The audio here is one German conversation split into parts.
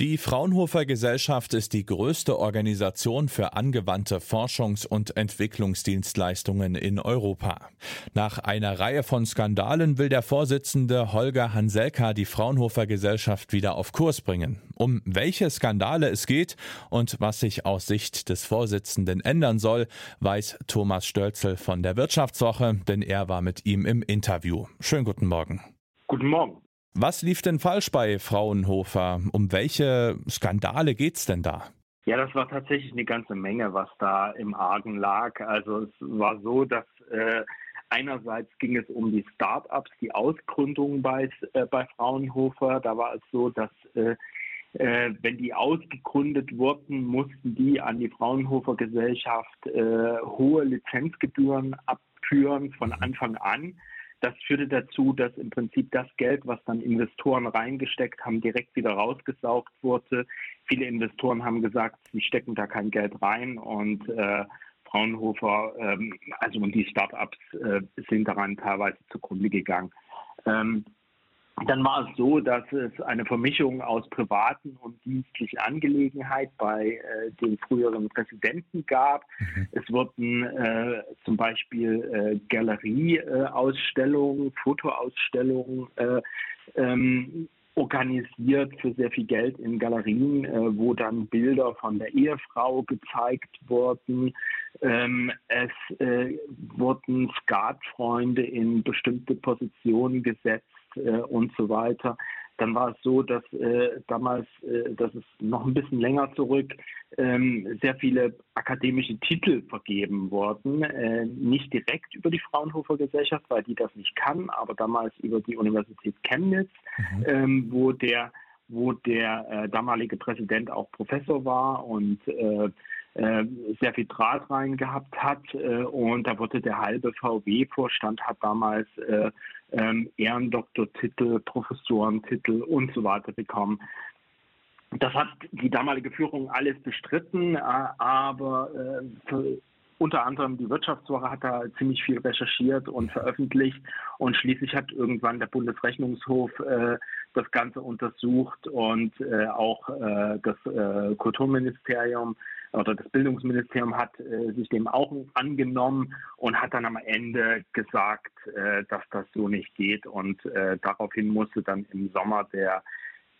Die Fraunhofer Gesellschaft ist die größte Organisation für angewandte Forschungs- und Entwicklungsdienstleistungen in Europa. Nach einer Reihe von Skandalen will der Vorsitzende Holger Hanselka die Fraunhofer Gesellschaft wieder auf Kurs bringen. Um welche Skandale es geht und was sich aus Sicht des Vorsitzenden ändern soll, weiß Thomas Stölzel von der Wirtschaftswoche, denn er war mit ihm im Interview. Schönen guten Morgen. Guten Morgen. Was lief denn falsch bei Fraunhofer? Um welche Skandale geht's denn da? Ja, das war tatsächlich eine ganze Menge, was da im Argen lag. Also es war so, dass äh, einerseits ging es um die Start-ups, die Ausgründung bei, äh, bei Fraunhofer. Da war es so, dass äh, äh wenn die ausgegründet wurden, mussten die an die Fraunhofer Gesellschaft äh, hohe Lizenzgebühren abführen von mhm. Anfang an. Das führte dazu, dass im Prinzip das Geld, was dann Investoren reingesteckt haben, direkt wieder rausgesaugt wurde. Viele Investoren haben gesagt, sie stecken da kein Geld rein und äh, Fraunhofer, ähm, also und die Startups äh, sind daran teilweise zugrunde gegangen. Ähm, dann war es so, dass es eine Vermischung aus privaten und dienstlichen Angelegenheit bei äh, den früheren Präsidenten gab. Mhm. Es wurden äh, zum Beispiel äh, Galerieausstellungen, Fotoausstellungen äh, ähm, organisiert für sehr viel Geld in Galerien, äh, wo dann Bilder von der Ehefrau gezeigt wurden. Ähm, es äh, wurden Skatfreunde in bestimmte Positionen gesetzt äh, und so weiter. Dann war es so, dass äh, damals, äh, das ist noch ein bisschen länger zurück, ähm, sehr viele akademische Titel vergeben wurden. Äh, nicht direkt über die Fraunhofer Gesellschaft, weil die das nicht kann, aber damals über die Universität Chemnitz, mhm. ähm, wo der wo der äh, damalige Präsident auch Professor war und äh, sehr viel Draht rein gehabt hat äh, und da wurde der halbe VW-Vorstand hat damals äh, ähm, Ehrendoktortitel, Professorentitel und so weiter bekommen. Das hat die damalige Führung alles bestritten, äh, aber unter anderem die Wirtschaftswoche hat da ziemlich viel recherchiert und veröffentlicht und schließlich hat irgendwann der Bundesrechnungshof äh, das Ganze untersucht und äh, auch äh, das Kulturministerium oder das Bildungsministerium hat äh, sich dem auch angenommen und hat dann am Ende gesagt, äh, dass das so nicht geht und daraufhin musste dann im Sommer der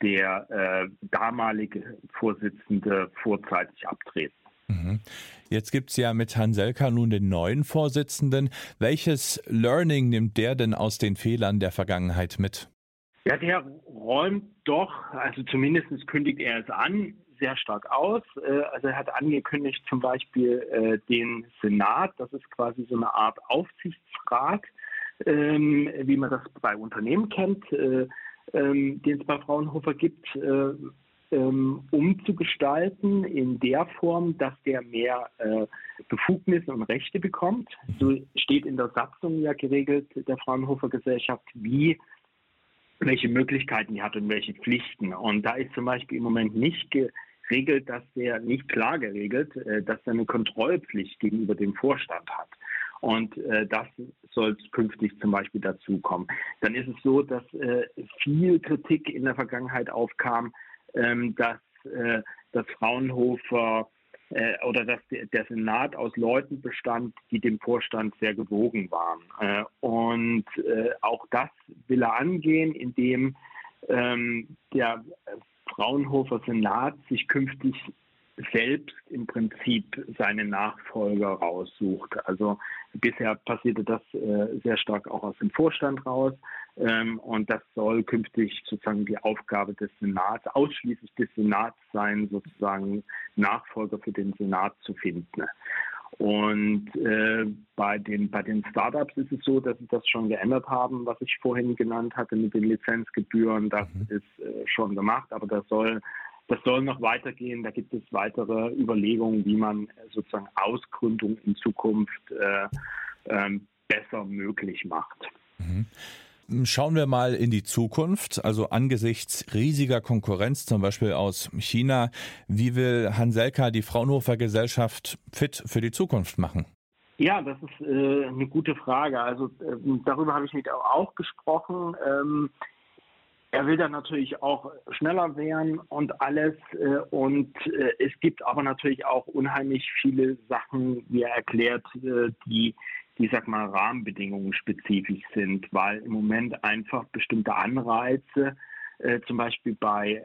der damalige Vorsitzende vorzeitig abtreten. Mhm. Jetzt gibt es ja mit Hanselka nun den neuen Vorsitzenden. Welches Learning nimmt der denn aus den Fehlern der Vergangenheit mit? Ja, der räumt doch, also zumindest kündigt er es an, sehr stark aus. Äh, also er hat angekündigt zum Beispiel äh, den Senat, das ist quasi so eine Art Aufsichtsrat, ähm, wie man das bei Unternehmen kennt, äh, ähm, den es bei Fraunhofer gibt ähm, umzugestalten in der Form, dass der mehr Befugnisse und Rechte bekommt. So steht in der Satzung ja geregelt der Fraunhofer Gesellschaft, wie welche Möglichkeiten die hat und welche Pflichten. Und da ist zum Beispiel im Moment nicht geregelt, dass der nicht klar geregelt, äh, dass er eine Kontrollpflicht gegenüber dem Vorstand hat. Und äh, das soll künftig zum Beispiel dazukommen. Dann ist es so, dass äh, viel Kritik in der Vergangenheit aufkam, ähm, dass, äh, dass Fraunhofer äh, oder dass der Senat aus Leuten bestand, die dem Vorstand sehr gewogen waren. Äh, und äh, auch das will er angehen, indem ähm, der Fraunhofer Senat sich künftig selbst im Prinzip seine Nachfolger raussucht. Also bisher passierte das äh, sehr stark auch aus dem Vorstand raus ähm, und das soll künftig sozusagen die Aufgabe des Senats, ausschließlich des Senats sein, sozusagen Nachfolger für den Senat zu finden. Und äh, bei den bei den Startups ist es so, dass sie das schon geändert haben, was ich vorhin genannt hatte mit den Lizenzgebühren. Das mhm. ist äh, schon gemacht, aber das soll das soll noch weitergehen. Da gibt es weitere Überlegungen, wie man sozusagen Ausgründung in Zukunft äh, ähm, besser möglich macht. Mhm. Schauen wir mal in die Zukunft, also angesichts riesiger Konkurrenz, zum Beispiel aus China. Wie will Hanselka die Fraunhofer Gesellschaft fit für die Zukunft machen? Ja, das ist äh, eine gute Frage. Also äh, darüber habe ich mit auch gesprochen. Ähm, er will dann natürlich auch schneller werden und alles. Äh, und äh, es gibt aber natürlich auch unheimlich viele Sachen, wie er erklärt, äh, die, die, sag mal, Rahmenbedingungen spezifisch sind, weil im Moment einfach bestimmte Anreize, zum Beispiel bei,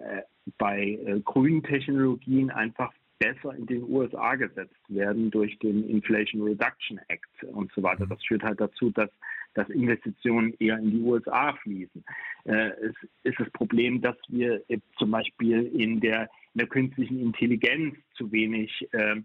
bei grünen Technologien einfach besser in den USA gesetzt werden durch den Inflation Reduction Act und so weiter. Das führt halt dazu, dass dass Investitionen eher in die USA fließen. Äh, es ist das Problem, dass wir zum Beispiel in der, in der künstlichen Intelligenz zu wenig, äh,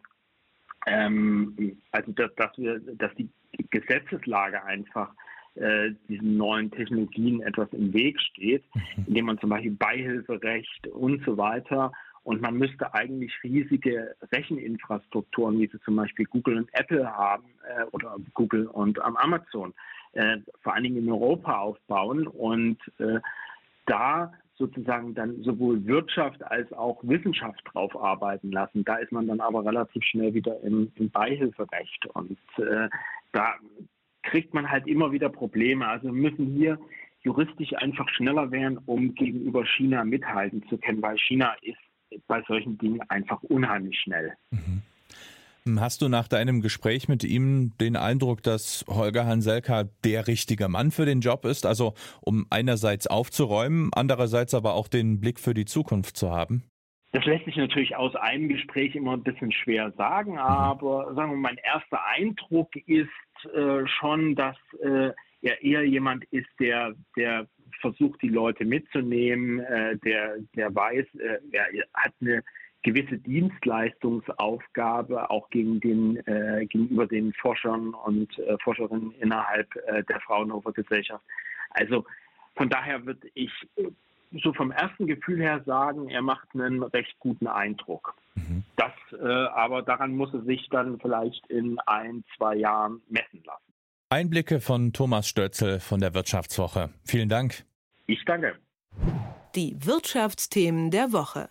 ähm, also dass, dass wir, dass die Gesetzeslage einfach äh, diesen neuen Technologien etwas im Weg steht, mhm. indem man zum Beispiel Beihilferecht und so weiter und man müsste eigentlich riesige Recheninfrastrukturen, wie sie zum Beispiel Google und Apple haben äh, oder Google und ähm, Amazon, äh, vor allen Dingen in Europa aufbauen und äh, da sozusagen dann sowohl Wirtschaft als auch Wissenschaft drauf arbeiten lassen. Da ist man dann aber relativ schnell wieder im, im Beihilferecht und äh, da kriegt man halt immer wieder Probleme. Also wir müssen hier juristisch einfach schneller werden, um gegenüber China mithalten zu können, weil China ist bei solchen Dingen einfach unheimlich schnell. Mhm. Hast du nach deinem Gespräch mit ihm den Eindruck, dass Holger Hanselka der richtige Mann für den Job ist? Also um einerseits aufzuräumen, andererseits aber auch den Blick für die Zukunft zu haben? Das lässt sich natürlich aus einem Gespräch immer ein bisschen schwer sagen, mhm. aber sagen wir, mein erster Eindruck ist äh, schon, dass äh, er eher jemand ist, der, der versucht, die Leute mitzunehmen, äh, der, der weiß, äh, er hat eine gewisse Dienstleistungsaufgabe auch gegen den, äh, gegenüber den Forschern und äh, Forscherinnen innerhalb äh, der Fraunhofer Gesellschaft. Also von daher würde ich so vom ersten Gefühl her sagen, er macht einen recht guten Eindruck. Mhm. Das, äh, aber daran muss er sich dann vielleicht in ein, zwei Jahren messen lassen. Einblicke von Thomas Stötzel von der Wirtschaftswoche. Vielen Dank. Ich danke. Die Wirtschaftsthemen der Woche.